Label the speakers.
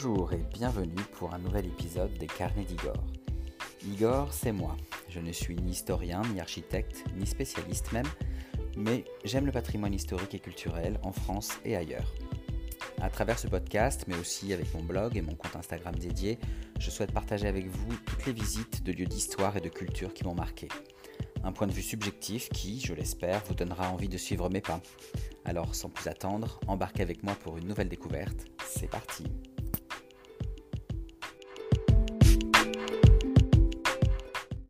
Speaker 1: Bonjour et bienvenue pour un nouvel épisode des Carnets d'Igor. Igor, c'est moi. Je ne suis ni historien, ni architecte, ni spécialiste même, mais j'aime le patrimoine historique et culturel en France et ailleurs. À travers ce podcast, mais aussi avec mon blog et mon compte Instagram dédié, je souhaite partager avec vous toutes les visites de lieux d'histoire et de culture qui m'ont marqué. Un point de vue subjectif qui, je l'espère, vous donnera envie de suivre mes pas. Alors, sans plus attendre, embarquez avec moi pour une nouvelle découverte. C'est parti